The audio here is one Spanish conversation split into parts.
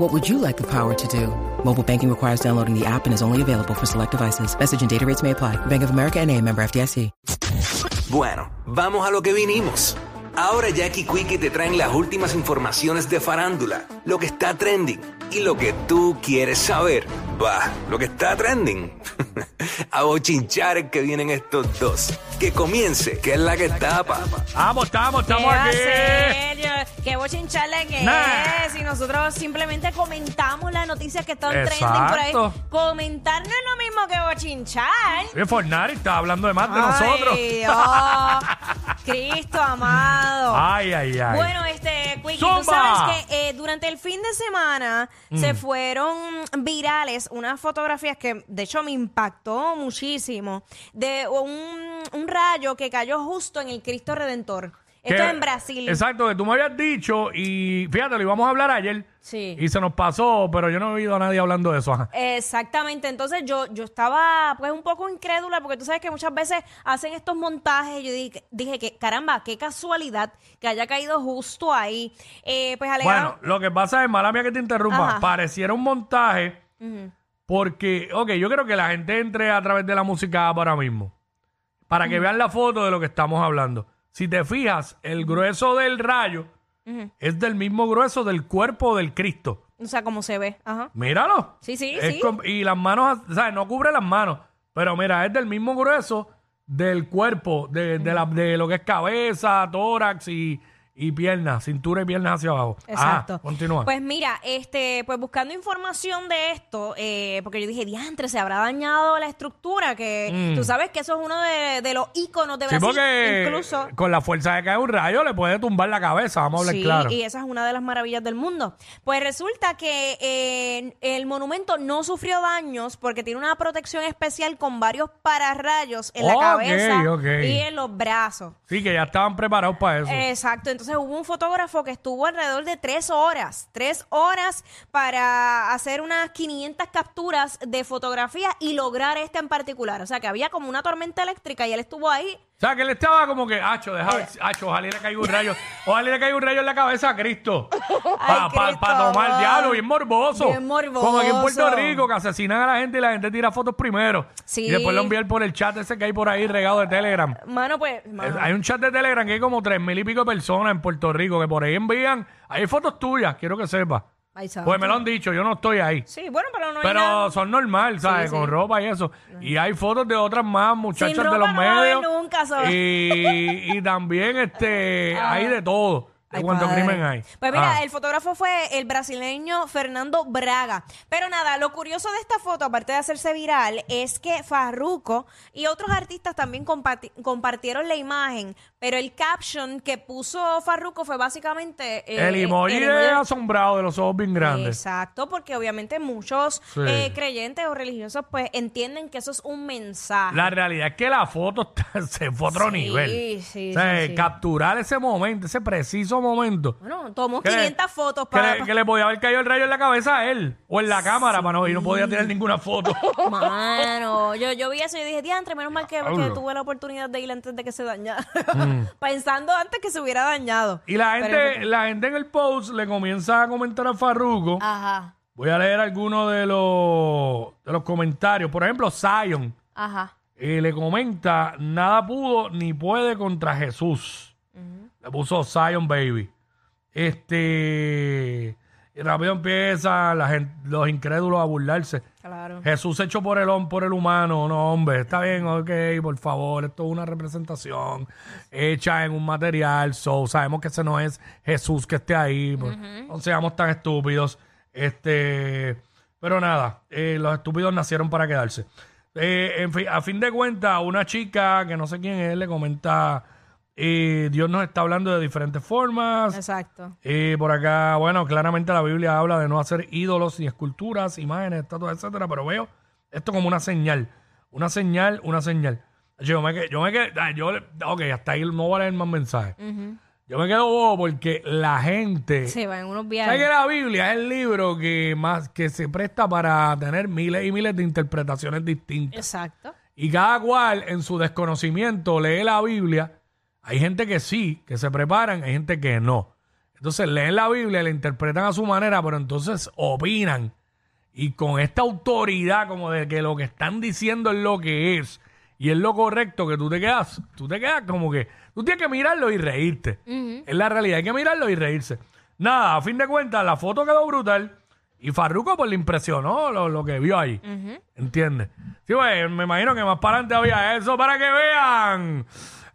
What would you like the power to do? Mobile banking requires downloading the app and is only available for select devices. Message and data rates may apply. Bank of America and a member FDIC. Bueno, vamos a lo que vinimos. Ahora Jackie Quickie te traen las últimas informaciones de farándula, lo que está trending y lo que tú quieres saber. Va, lo que está trending. a bochinchar que vienen estos dos. Que comience, que es la que tapa. Vamos, estamos, estamos ¿Qué aquí. serio? ¿Qué bochinchale que Nah. es? Y nosotros simplemente comentamos las noticias que están Exacto. trending por ahí. Comentar no es lo mismo que bochinchar. Oye, Fornari está hablando de más de nosotros. Dios. Cristo amado. Ay, ay, ay. Bueno, este, Quickie, tú sabes que eh, durante el fin de semana Mm. se fueron virales unas fotografías que de hecho me impactó muchísimo de un, un rayo que cayó justo en el Cristo Redentor. Esto es en Brasil. Exacto, que tú me habías dicho y fíjate, lo íbamos a hablar ayer. Sí. Y se nos pasó, pero yo no he oído a nadie hablando de eso. Ajá. Exactamente, entonces yo, yo estaba pues un poco incrédula porque tú sabes que muchas veces hacen estos montajes y yo dije, dije que caramba, qué casualidad que haya caído justo ahí. Eh, pues alegaron, Bueno, lo que pasa es, mala mía que te interrumpa, Ajá. pareciera un montaje porque, ok, yo creo que la gente entre a través de la música ahora mismo para que vean la foto de lo que estamos hablando. Si te fijas, el grueso del rayo es del mismo grueso del cuerpo del Cristo. o sea, como se ve. Ajá. Míralo. Sí, sí, Es sí. com- y las manos, o sea, no cubre las manos, pero mira, es del mismo grueso del cuerpo, de, de la- de lo que es cabeza, tórax y, y piernas, cintura y piernas hacia abajo. Exacto. Ah, continúa. Pues mira, este, pues buscando información de esto, eh, porque yo dije, diantre, se habrá dañado la estructura, que tú sabes que eso es uno de, de los íconos de Mm. sí, Brasil. porque Incluso. con la fuerza de caer un rayo le puede tumbar la cabeza, vamos a hablar Sí, claro. y esa es una de las maravillas del mundo. Pues resulta que eh, el monumento no sufrió daños porque tiene una protección especial con varios pararrayos en la cabeza y en los brazos. Sí, que ya estaban preparados para eso. Exacto, entonces hubo un fotógrafo que estuvo alrededor de tres horas, tres horas para hacer unas 500 capturas de fotografía y lograr esta en particular. O sea, que había como una tormenta eléctrica y él estuvo ahí. O sea, que él estaba como que, hacho, deja Eh. hacho, ojalá y le caiga un rayo, ojalá y le caiga un rayo en la cabeza a Cristo. Para Cristo, tomar amor. diablo, bien morboso. Bien morboso. Como aquí en Puerto Rico, que asesinan a la gente y la gente tira fotos primero. Sí. Y después lo envían por el chat ese que hay por ahí regado de Telegram. Mano, pues... mano. Es- Hay un chat de Telegram que hay como tres mil y pico de personas en Puerto Rico que por ahí envían. Hay fotos tuyas, quiero que sepas. Ay, santo. Pues me lo han dicho, yo no estoy ahí. Sí, bueno, pero no hay Pero nada. son normal, ¿sabes? Sí, Con sí. ropa y eso. Y hay fotos de otras más muchachas Sin de los no va a haber medios. nunca, y, y también este hay de todo. Ay, cuánto padre. crimen hay. Pues mira, Ah. el fotógrafo fue el brasileño Fernando Braga. Pero nada, lo curioso de esta foto, aparte de hacerse viral, es que Farruko y otros artistas también comparti- compartieron la imagen, pero el caption que puso Farruko fue básicamente... eh, el emoji el de asombrado de los ojos bien grandes. Exacto, porque obviamente muchos Sí. eh, creyentes o religiosos pues entienden que eso es un mensaje. La realidad es que la foto se fue a otro Sí, nivel. sí, o sea, sí, sí. capturar ese momento, ese preciso momento. Bueno, tomó Que le- 500 fotos que para... le, que le podía haber caído el rayo en la cabeza a él o en la cámara para no, y no podía tener ninguna foto. Mano, yo, yo vi eso y dije, diantre, menos mal que, tuve la oportunidad de ir antes de que se dañara. Pensando antes que se hubiera dañado. y la Pero gente, la gente en el post le comienza a comentar a Farruko. Ajá, Voy a leer algunos de los, de los comentarios. Por ejemplo, Zion ajá. eh, le comenta, nada pudo ni puede contra Jesús. Le puso Zion Baby. Este... Y rápido empiezan la gente, los incrédulos a burlarse. Claro. Jesús hecho por el, por el humano, no, hombre, está bien, ok, por favor, esto es una representación hecha en un material, so, sabemos que ese no es Jesús que esté ahí, pues, no seamos tan estúpidos, este, pero nada, eh, los estúpidos nacieron para quedarse. Eh, en fin, a fin de cuentas, una chica que no sé quién es, le comenta, eh, Dios nos está hablando de diferentes formas, Exacto. y por acá, bueno, claramente la Biblia habla de no hacer ídolos ni esculturas, imágenes, estatuas, etcétera, pero veo esto como una señal. Una señal, una señal. Yo me quedé, yo me quedé, ah, yo, ok, hasta ahí no voy a leer más mensajes. Yo me quedo bobo porque la gente. Se va en unos ¿Sabes viajes. que la Biblia es el libro que más que se presta para tener miles y miles de interpretaciones distintas? Exacto. Y cada cual en su desconocimiento lee la Biblia. Hay gente que sí, que se preparan, hay gente que no. Entonces leen la Biblia, la interpretan a su manera, pero entonces opinan. Y con esta autoridad como de que lo que están diciendo es lo que es y es lo correcto que tú te quedas, tú te quedas como que tú tienes que mirarlo y reírte. Es la realidad, hay que mirarlo y reírse. Nada, a fin de cuentas, la foto quedó brutal y Farruko pues le impresionó lo, lo que vio ahí. ¿Entiendes? Sí, pues, me imagino que más para adelante había eso para que vean.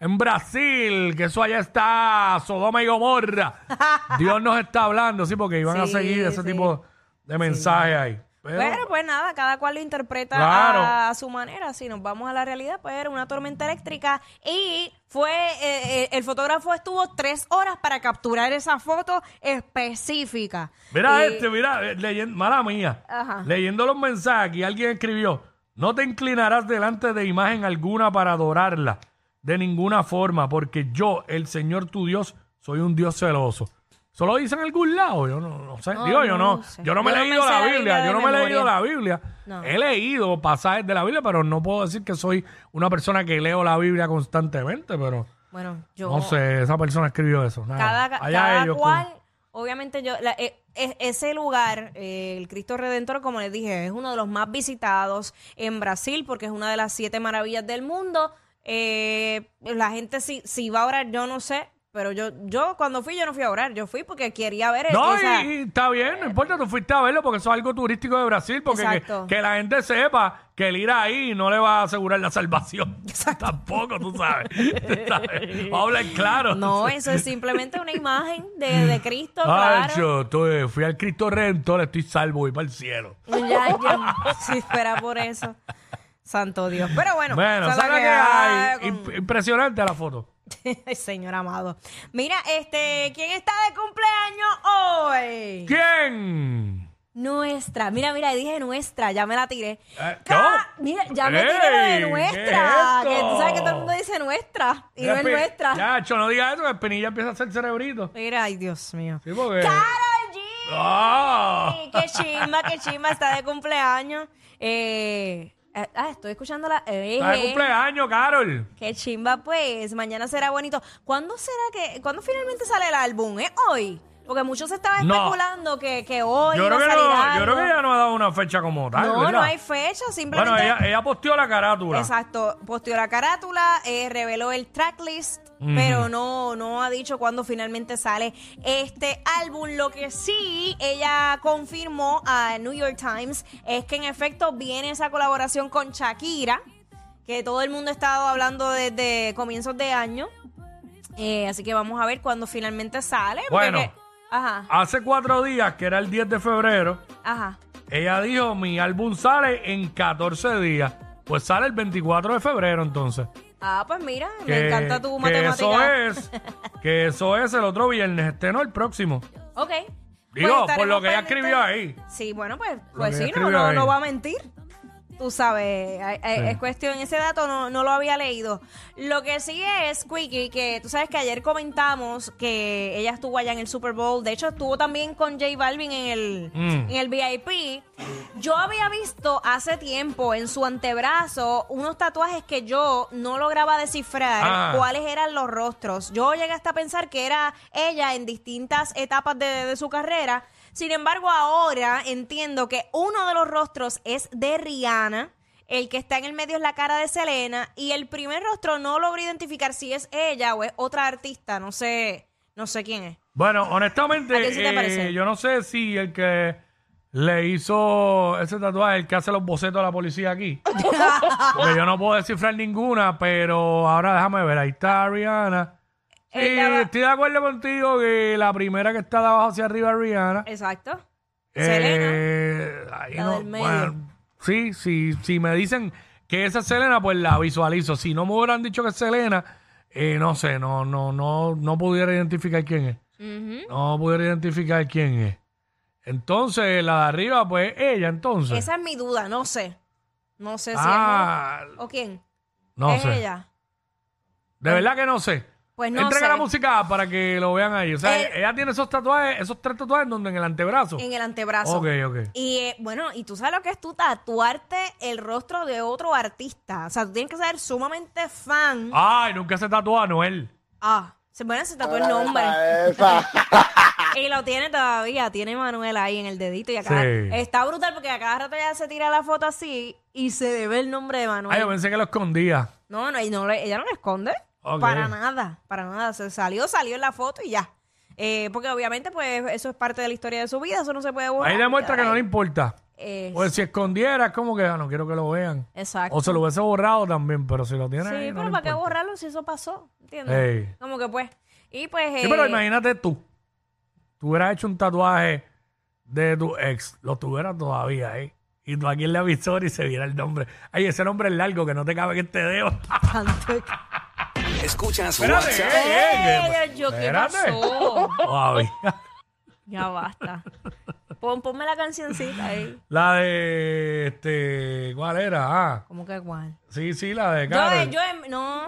En Brasil, que eso allá está Sodoma y Gomorra. Dios nos está hablando, sí, porque iban a Sí, seguir ese sí. tipo de mensajes ahí. Pero, Pero pues nada, cada cual lo interpreta Claro. a, su manera. Si nos vamos a la realidad, pues era una tormenta eléctrica y fue, eh, eh, el fotógrafo estuvo tres horas para capturar esa foto específica. Mira Y- este, mira, eh, mala mía. Ajá. Leyendo los mensajes, aquí alguien escribió, no te inclinarás delante de imagen alguna para adorarla, de ninguna forma, porque yo, el Señor tu Dios, soy un Dios celoso. ¿Eso lo dice en algún lado? Yo no, no sé. No, Digo, yo no no, sé. yo no me he leído la Biblia, yo no me he leído la Biblia. He leído pasajes de la Biblia, pero no puedo decir que soy una persona que leo la Biblia constantemente, pero Bueno, yo... no sé, esa persona escribió eso. Nada. cada, Allá cada ellos, cual, obviamente yo, la- eh, ese lugar, eh, el Cristo Redentor, como les dije, es uno de los más visitados en Brasil porque es una de las siete maravillas del mundo. Eh, la gente si, si va a orar, yo no sé, pero yo, yo cuando fui, yo no fui a orar, yo fui porque quería ver No, esa- y, y está bien, no importa, tú fuiste a verlo porque eso es algo turístico de Brasil, porque que, Exacto. que la gente sepa que el ir ahí no le va a asegurar la salvación. Tampoco, tú sabes. Tú sabes. Vamos a hablar claro. No, eso es simplemente una imagen de, de Cristo, Ay, claro. yo estoy- fui al Cristo Redentor, estoy salvo, voy para el cielo. Ya, ya, si espera por eso. Santo Dios. Pero bueno, Bueno, esa es la ¿sabes que hay? hay con- Imp- Impresionante la foto. Ay, Señor amado. Mira, este, ¿quién está de cumpleaños hoy? ¿Quién? Nuestra. Mira, mira, dije nuestra, ya me la tiré. Eh, Ca- ¿no? Mira, ya me tiré de ¿qué nuestra. es que tú sabes que todo el mundo dice nuestra y no es Espi- nuestra. Ya, cho, no digas eso, que Espinilla empieza a hacer cerebrito. Mira, ay, Dios mío. Sí, porque... ¡Karol G! ¡Ah! ¡Qué chimba, qué chimba! Está de cumpleaños. Eh, eh, ah, estoy escuchando la... eh, Está de eh. cumpleaños, Carol. Qué chimba, pues. Mañana será bonito. ¿Cuándo será que, cuándo finalmente sale el álbum? ¿Es hoy? Porque muchos estaban No. especulando que, que hoy Yo iba creo, a que salir no, yo algo. creo que ella no ha dado una fecha como tal. No, ¿verdad? no hay fecha, simplemente... Bueno, ella, ella posteó la carátula. Exacto, posteó la carátula, eh, reveló el tracklist, pero no, no ha dicho cuándo finalmente sale este álbum. Lo que sí ella confirmó a New York Times es que en efecto viene esa colaboración con Shakira, que todo el mundo ha estado hablando desde comienzos de año. Eh, así que vamos a ver cuándo finalmente sale. porque Bueno. que- ajá, Hace cuatro días, que era el 10 de febrero, ajá. ella dijo, mi álbum sale en 14 días. Pues sale el 24 de febrero entonces. Ah, pues mira, me encanta tu que matemática. eso es, que eso es el otro viernes, este no el próximo. Ok. Digo, Pues por lo que ella escribió ahí. Sí, bueno, pues, pues que sí, no, escribió no, ahí. no va a mentir. Tú sabes, hay- Sí. es cuestión, ese dato no, no lo había leído. Lo que sí es, Quickie, que tú sabes que ayer comentamos que ella estuvo allá en el Super Bowl. De hecho, estuvo también con J Balvin en el, Mm. en el VIP. Yo había visto hace tiempo en su antebrazo unos tatuajes que yo no lograba descifrar Ah. cuáles eran los rostros. Yo llegué hasta a pensar que era ella en distintas etapas de, de su carrera. Sin embargo, ahora entiendo que uno de los rostros es de Rihanna. El que está en el medio es la cara de Selena. Y el primer rostro no logro identificar si es ella o es otra artista. No sé, no sé quién es. Bueno, honestamente, ¿A quién sí te eh, parece? yo no sé si el que le hizo ese tatuaje, el que hace los bocetos a la policía aquí. Porque yo no puedo descifrar ninguna, pero ahora déjame ver. Ahí está Rihanna. Ella va- estoy de acuerdo contigo que la primera que está de abajo hacia arriba es Rihanna. Exacto. Selena. Eh, ahí la no- del medio. bueno, sí, sí, si me dicen que esa es Selena, pues la visualizo. Si no me hubieran dicho que es Selena, eh, no sé, no, no, no, no pudiera identificar quién es. Ujú. No pudiera identificar quién es. Entonces, la de arriba, pues ella, entonces. Esa es mi duda, no sé. No sé si ah, es él o quién. no es sé. ella. De verdad que no sé. Pues no Entrega sé. la música para que lo vean ahí. O sea, Eh, ella tiene esos tatuajes, esos tres tatuajes donde en el antebrazo. En el antebrazo. Ok, ok. Y eh, bueno, y tú sabes lo que es tú tatuarte el rostro de otro artista. O sea, tú tienes que ser sumamente fan. Ay, nunca se tatuó a Noel. Ah, se bueno, se tatuó el nombre. y lo tiene todavía, tiene Manuel ahí en el dedito y acá. Sí. Está brutal porque a cada rato ya se tira la foto así y se le ve el nombre de Manuel. Ay, yo pensé que lo escondía. No, no, y no le- ella no lo esconde. Para nada, para nada. Se salió, salió en la foto y ya. Eh, porque obviamente, pues, eso es parte de la historia de su vida, eso no se puede borrar. Ahí demuestra que no le importa. Eh, Pues si escondiera, es como que ah, no quiero que lo vean. exacto. O se lo hubiese borrado también, pero si lo tiene Sí, ahí, pero ¿para qué borrarlo si eso pasó? ¿Entiendes? Ey. Como que pues. Y pues. Sí, pero eh, imagínate tú. Tú hubieras hecho un tatuaje de tu ex, lo tuvieras todavía ahí. Y tú aquí en la visor y se viera el nombre. Ay, ese nombre es largo que no te cabe en este dedo. Escuchas Espérate, WhatsApp. eh, eh, Eh, yo, ¿qué espérate. pasó? Ya basta. Pon, ponme la cancioncita ahí. La de este, ¿cuál era? Ah, ¿Cómo que cuál? sí, sí, la de Yo, Karol. yo en- no.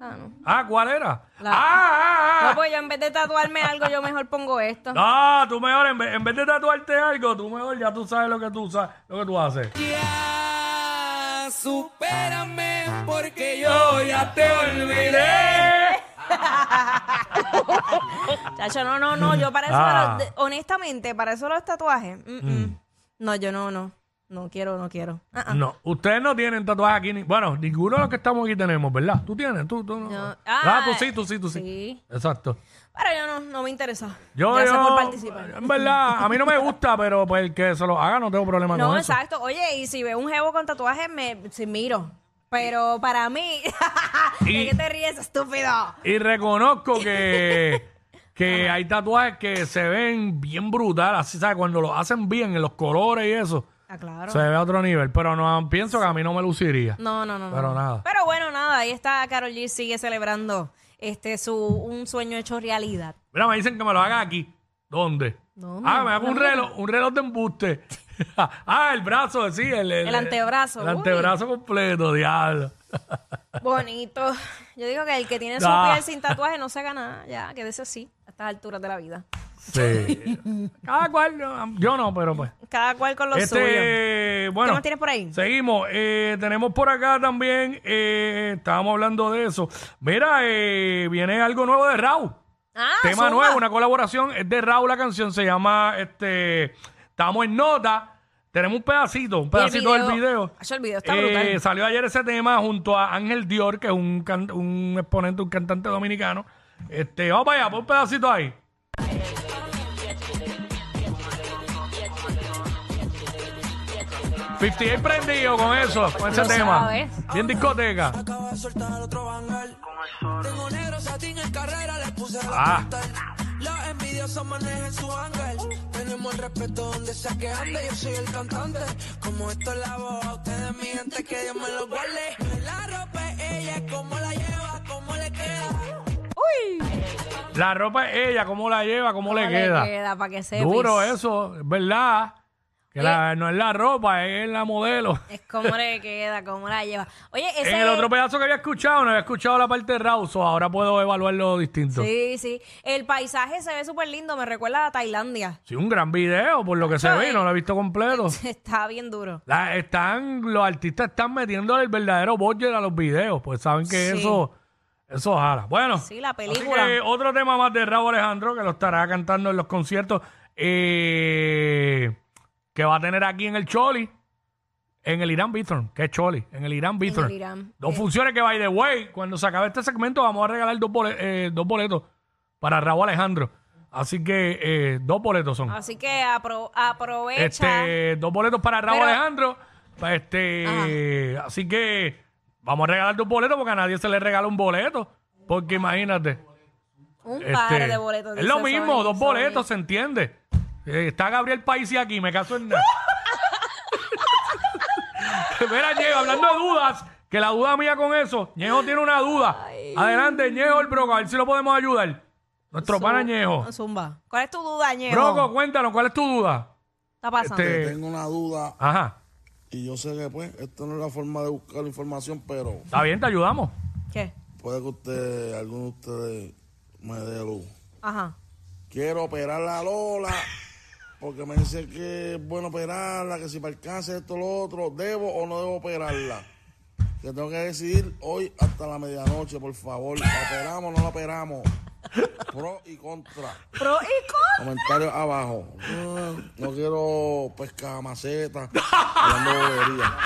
Ah, no. Ah, ¿cuál era? La- Ah, ah, No, ah. pues yo en vez de tatuarme algo, yo mejor pongo esto. No, tú mejor, en vez, en vez de tatuarte algo, tú mejor ya tú sabes lo que tú sabes, lo que tú haces. Ya, supérame porque yo ya te olvidé. Chacho, no, no, no. Yo para eso, Ah. honestamente, para eso los tatuajes. mm, mm. No, yo no, no. No quiero, no quiero. Ah, ah. No, ustedes no tienen tatuajes aquí. Ni, bueno, ninguno de los que estamos aquí tenemos, ¿verdad? Tú tienes, tú, tú no. No. Ah, Ah, tú sí, tú sí, tú sí. sí. Exacto. Pero yo no, no me interesa. Yo, Gracias yo, por participar. en verdad, a mí no me gusta, pero pues el que se lo haga no tengo problema No, con eso. exacto. Oye, y si veo un jevo con tatuajes, me sí, miro. Pero para mí, Y- ¿de qué te ríes, estúpido? Y reconozco que, que hay tatuajes que se ven bien brutales, así, ¿sabes? Cuando lo hacen bien en los colores y eso, Ah, claro. se ve a otro nivel. Pero no pienso que a mí no me luciría. No, no, no. no. Pero nada. Pero bueno, nada, ahí está Carol G, sigue celebrando este su un sueño hecho realidad. Mira, me dicen que me lo haga aquí. ¿Dónde? ¿Dónde? Ah, me hago un reloj, un reloj de embuste. ah, el brazo, sí, el, El antebrazo, El uy. antebrazo completo, diablo. Bonito. Yo digo que el que tiene su Ah. piel sin tatuaje no se haga nada, ya, quédese así, a estas alturas de la vida. Sí. Cada cual, no, yo no, pero pues. Cada cual con lo suyo. Este, bueno. ¿Qué más tienes por ahí? Seguimos. Eh, tenemos por acá también, eh, estábamos hablando de eso. Mira, eh, viene algo nuevo de Raúl. Ah, Tema zumba. nuevo, una colaboración. Es de Raúl la canción, se llama, este, estamos en nota. Tenemos un pedacito, un pedacito del video. El video está Eh, brutal. salió ayer ese tema junto a Ángel Dior, que es un, can- un exponente, un cantante dominicano. Este, vamos para allá, pon un pedacito ahí. $58 prendido con eso, con ese Lo tema. sabes. Bien discoteca. Acaba de soltar otro bangal. Tengo negro satín en carrera, le puse la Ah. postal. Los envidiosos manejan su ángel. Tenemos el respeto donde sea que ande. Yo soy el cantante. Como esto es la voz, a ustedes, mi gente, que Dios me lo guarde. La ropa es ella, cómo la lleva, cómo le queda. La ropa es ella, cómo la lleva, cómo, le ¿Cómo queda. para que sepas. Duro eso, es verdad. Que la- no es la ropa, es la modelo. Es como le queda, cómo la lleva. Oye, ese... En el otro pedazo que había escuchado, no había escuchado la parte de Rauso, ahora puedo evaluarlo distinto. Sí. Sí, sí. El paisaje se ve súper lindo, me recuerda a Tailandia. un gran video, por lo que se ve, no lo he visto completo. Está bien duro. La- están, los artistas están metiendo el verdadero budget a los videos, pues saben que Sí. eso, eso jala. Bueno, Sí, la así película. que otro tema más de Raúl Alejandro que lo estará cantando en los conciertos eh, que va a tener aquí en el Choli, en el Irán Bithorn, que es Choli, en el Irán Bithorn. Irán. Dos Eh. funciones que, by the way, cuando se acabe este segmento vamos a regalar dos, bole- eh, dos boletos para Raúl Alejandro. Así que eh, dos boletos son. Así que apro- aprovecha. Este, dos boletos para Raúl Pero- Alejandro. Este, así que vamos a regalar dos boletos porque a nadie se le regala un boleto. Porque imagínate. un este, par de boletos. es lo mismo, dos boletos, se entiende. Eh, está Gabriel Paisi aquí, me caso en nada. Mira, Ñejo, hablando de dudas, que la duda mía con eso, Ñejo tiene una duda. Adelante, Ñejo, el broco, a ver si lo podemos ayudar. Nuestro pana Ñejo. Zumba. ¿Cuál es tu duda, Ñejo? Broco, cuéntanos, ¿cuál es tu duda? está pasando? Este- Tengo una duda Ajá, y yo sé que pues esto no es la forma de buscar información, pero está bien, te ayudamos. ¿Qué? puede que usted, alguno de ustedes me dé luz. Ajá. Quiero operar la Lola porque me dicen que es bueno operarla, que si para el cáncer esto lo otro, ¿debo o no debo operarla? Que tengo que decidir hoy hasta la medianoche, por favor. ¿La operamos o no la operamos? Pro y contra. Pro y con. Comentarios abajo. No quiero pescar maceta. Hablando bobería.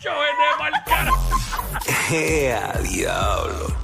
Yo vete pa'l cara. ¡Ea, diablo!